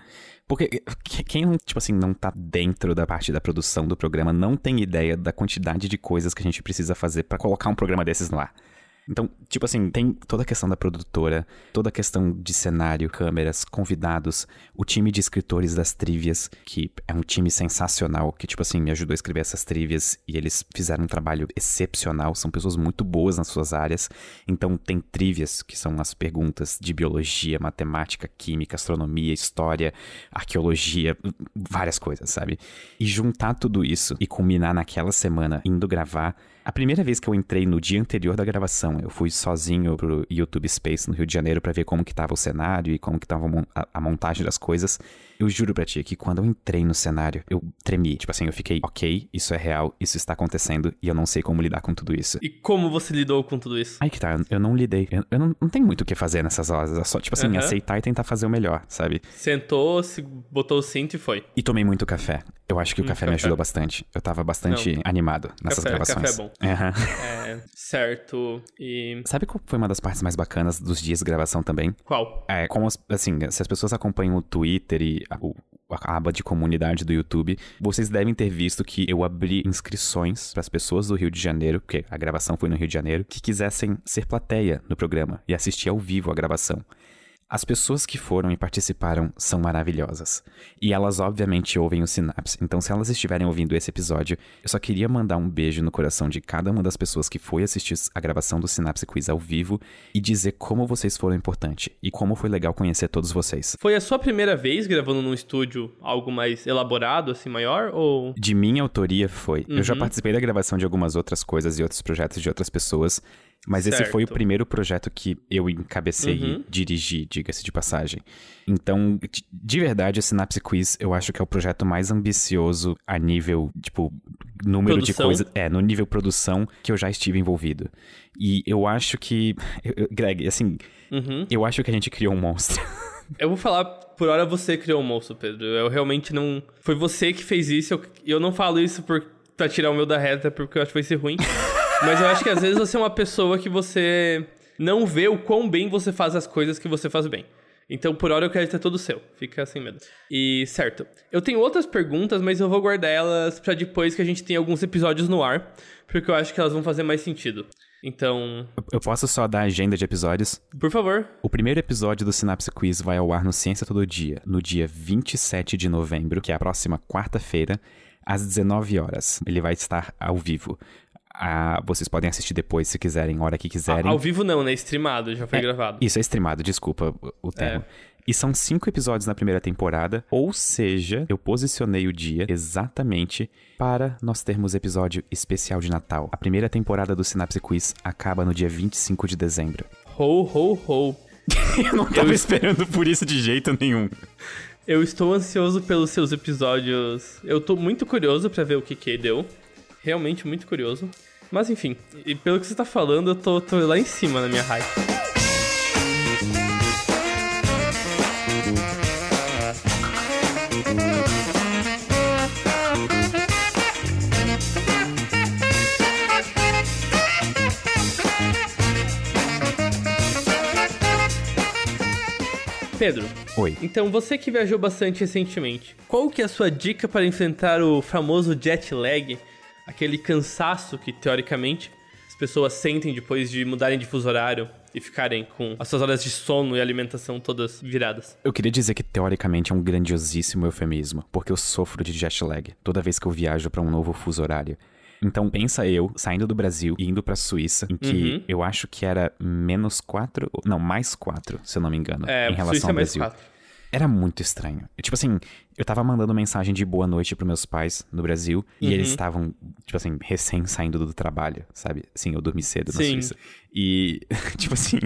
Porque que- quem, não, tipo assim, não tá dentro da parte da produção do programa não tem ideia da quantidade de coisas que a gente precisa fazer pra colocar um programa desses no ar. Então, tipo assim, tem toda a questão da produtora, toda a questão de cenário, câmeras, convidados, o time de escritores das trivias, que é um time sensacional, que, tipo assim, me ajudou a escrever essas trivias e eles fizeram um trabalho excepcional, são pessoas muito boas nas suas áreas. Então, tem trivias, que são as perguntas de biologia, matemática, química, astronomia, história, arqueologia, várias coisas, sabe? E juntar tudo isso e culminar naquela semana indo gravar. A primeira vez que eu entrei no dia anterior da gravação, eu fui sozinho pro YouTube Space no Rio de Janeiro pra ver como que tava o cenário e como que tava a montagem das coisas. Eu juro pra ti que quando eu entrei no cenário, eu tremi. Tipo assim, eu fiquei, ok, isso é real, isso está acontecendo e eu não sei como lidar com tudo isso. E como você lidou com tudo isso? Aí que tá, eu não lidei. Eu, eu não, não tenho muito o que fazer nessas horas. É só, tipo assim, Aham. aceitar e tentar fazer o melhor, sabe? Sentou, se botou o cinto e foi. E tomei muito café. Eu acho que o Hum, café, me café. ajudou bastante. Eu tava bastante animado nessas Café- gravações. café é bom. Aham. É, certo. E. Sabe qual foi uma das partes mais bacanas dos dias de gravação também? Qual? É, como as- assim, se as pessoas acompanham o Twitter e o- a aba de comunidade do YouTube, vocês devem ter visto que eu abri inscrições para as pessoas do Rio de Janeiro, porque a gravação foi no Rio de Janeiro, que quisessem ser plateia no programa e assistir ao vivo a gravação. As pessoas que foram e participaram são maravilhosas. E elas, obviamente, ouvem o Synapse. Então, se elas estiverem ouvindo esse episódio, eu só queria mandar um beijo no coração de cada uma das pessoas que foi assistir a gravação do Synapse Quiz ao vivo e dizer como vocês foram importantes e como foi legal conhecer todos vocês. Foi a sua primeira vez gravando num estúdio algo mais elaborado, assim, maior? Ou. De minha autoria foi. Eu já Uhum. participei da gravação de algumas outras coisas e outros projetos de outras pessoas, mas esse foi o Certo. primeiro projeto que eu encabecei e Uhum. dirigi, diga-se de passagem. Então, de- de verdade, o Synapse Quiz eu acho que é o projeto mais ambicioso a nível, tipo, número de Produção. coisas. É, no nível produção que eu já estive envolvido. E eu acho que. [laughs] eu- Greg, assim, Uhum. eu acho que a gente criou um monstro. [laughs] Eu vou falar, por hora você criou o monstro, Pedro. Eu realmente não. Foi você que fez isso. Eu, eu não falo isso por, pra tirar o meu da reta, porque eu acho que vai ser ruim. [laughs] Mas eu acho que às vezes você é uma pessoa que você não vê o quão bem você faz as coisas que você faz bem. Então, por hora, eu quero ter todo seu. Fica sem medo. E, certo. Eu tenho outras perguntas, mas eu vou guardar elas pra depois que a gente tem alguns episódios no ar. Porque eu acho que elas vão fazer mais sentido. Então, Eu posso só dar a agenda de episódios? por favor. O primeiro episódio do Synapse Quiz vai ao ar no Ciência Todo Dia, no dia 27 de novembro, que é a próxima quarta-feira, às 19 horas. Ele vai estar ao vivo. Ah, vocês podem assistir depois se quiserem, hora que quiserem. Ao vivo não, né? Streamado, já foi gravado. Isso é streamado, desculpa o- o termo. E são cinco episódios na primeira temporada, ou seja, eu posicionei o dia exatamente para nós termos episódio especial de Natal. A primeira temporada do Synapse Quiz acaba no dia 25 de dezembro. Ho, ho, ho. [laughs] eu não tava esperando por isso de jeito nenhum. Eu estou ansioso pelos seus episódios. Eu tô muito curioso pra ver o que que deu. Realmente muito curioso. Mas enfim, e pelo que você tá falando, eu tô, tô lá em cima na minha hype. Pedro, Oi. então você que viajou bastante recentemente, qual que é a sua dica para enfrentar o famoso jet lag, aquele cansaço que teoricamente as pessoas sentem depois de mudarem de fuso horário e ficarem com as suas horas de sono e alimentação todas viradas. Eu queria dizer que teoricamente é um grandiosíssimo eufemismo, porque eu sofro de jet lag toda vez que eu viajo para um novo fuso horário. Então pensa eu saindo do Brasil e indo pra Suíça, em que Uhum. eu acho que era menos 4, não, mais 4, se eu não me engano, É, em relação Suíça ao é mais Brasil. quatro. Era muito estranho. Eu, Tipo assim, eu tava mandando mensagem de boa noite pros meus pais no Brasil e Uhum. eles estavam, tipo assim, recém saindo do trabalho, sabe? Sim, eu dormi cedo na Sim. Suíça. E, [laughs] tipo assim,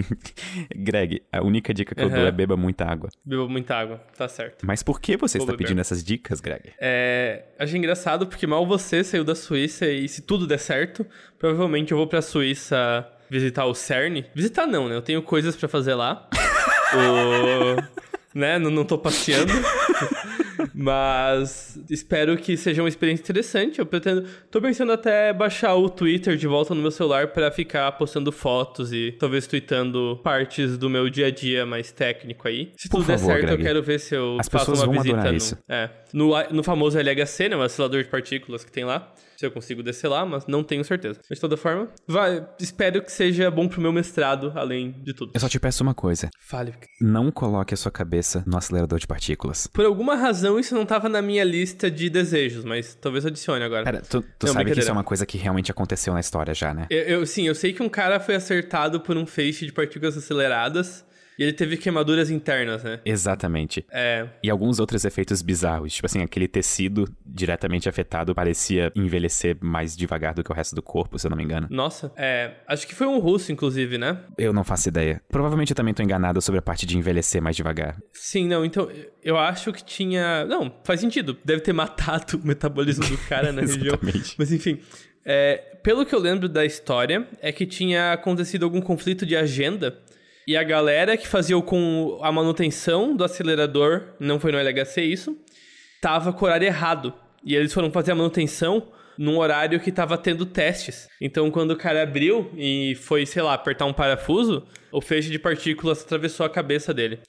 Greg, a única dica que eu dou Uhum. é beba muita água. Beba muita água, tá certo. Mas por que você Vou está beber. pedindo essas dicas, Greg? É, achei engraçado porque mal você saiu da Suíça e se tudo der certo, provavelmente eu vou pra Suíça visitar o CERN. Visitar não, né? Eu tenho coisas pra fazer lá. [laughs] o... Né? Não, não tô passeando. [laughs] Mas espero que seja uma experiência interessante. Eu pretendo. Tô pensando até baixar o Twitter de volta no meu celular pra ficar postando fotos e talvez tweetando partes do meu dia a dia mais técnico aí. Se Por tudo der favor, certo, Greg. eu quero ver se eu As faço pessoas uma vão visita adorar no, isso. é, no, no famoso LHC, né? O acelerador de partículas que tem lá. Se eu consigo descer lá, mas não tenho certeza. Mas de toda forma, vai, espero que seja bom pro meu mestrado, além de tudo. Eu só te peço uma coisa. Fale. Não coloque a sua cabeça no acelerador de partículas. Por alguma razão, isso não tava na minha lista de desejos, mas talvez adicione agora. Pera, tu, tu Não, sabe que isso é uma coisa que realmente aconteceu na história já, né? Eu, eu- sim, eu sei que um cara foi acertado por um feixe de partículas aceleradas e ele teve queimaduras internas, né? Exatamente. É. E alguns outros efeitos bizarros. Tipo assim, aquele tecido diretamente afetado parecia envelhecer mais devagar do que o resto do corpo, se eu não me engano. Nossa, é. Acho que foi um russo, inclusive, né? Eu não faço ideia. Provavelmente eu também tô enganado sobre a parte de envelhecer mais devagar. Sim, não, então eu acho que tinha. Não, faz sentido. Deve ter matado o metabolismo do cara na [laughs] região. Mas enfim. é, pelo que eu lembro da história, é que tinha acontecido algum conflito de agenda. E a galera que fazia com a manutenção do acelerador, não foi no LHC isso, tava com o horário errado. E eles foram fazer a manutenção num horário que tava tendo testes. Então, quando o cara abriu e foi, sei lá, apertar um parafuso, o feixe de partículas atravessou a cabeça dele.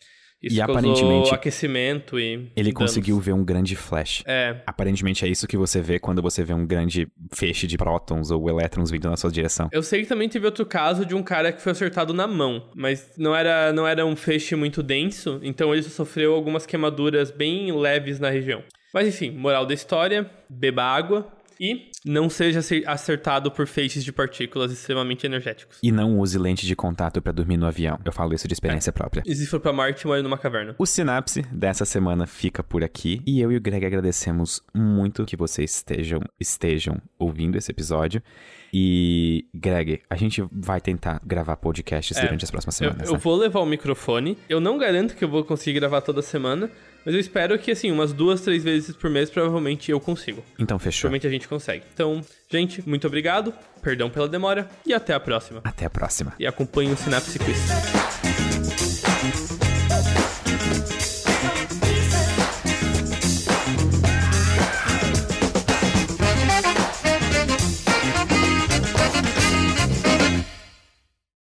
Isso E aparentemente, aquecimento e. Ele danos. conseguiu ver um grande flash. É, Aparentemente é isso que você vê quando você vê um grande feixe de prótons ou elétrons vindo na sua direção. Eu sei que também teve outro caso de um cara que foi acertado na mão, mas não era, não era um feixe muito denso, então ele só sofreu algumas queimaduras bem leves na região. Mas enfim, moral da história: beba água e não seja acer- acertado por feixes de partículas extremamente energéticos. E não use lente de contato pra dormir no avião. Eu falo isso de experiência própria. E se for pra Marte, more numa caverna. O Sinapse dessa semana fica por aqui e eu e o Greg agradecemos muito que vocês estejam, estejam ouvindo esse episódio. E, Greg, a gente vai tentar gravar podcasts É, durante as próximas Eu, semanas. eu né? vou levar o microfone. Eu não garanto que eu vou conseguir gravar toda semana, mas eu espero que, assim, umas duas, três vezes por mês, provavelmente eu consigo. Então, fechou. Provavelmente a gente consegue. Então, gente, muito obrigado. Perdão pela demora e até a próxima. Até a próxima. E acompanhe o Synapse Quiz.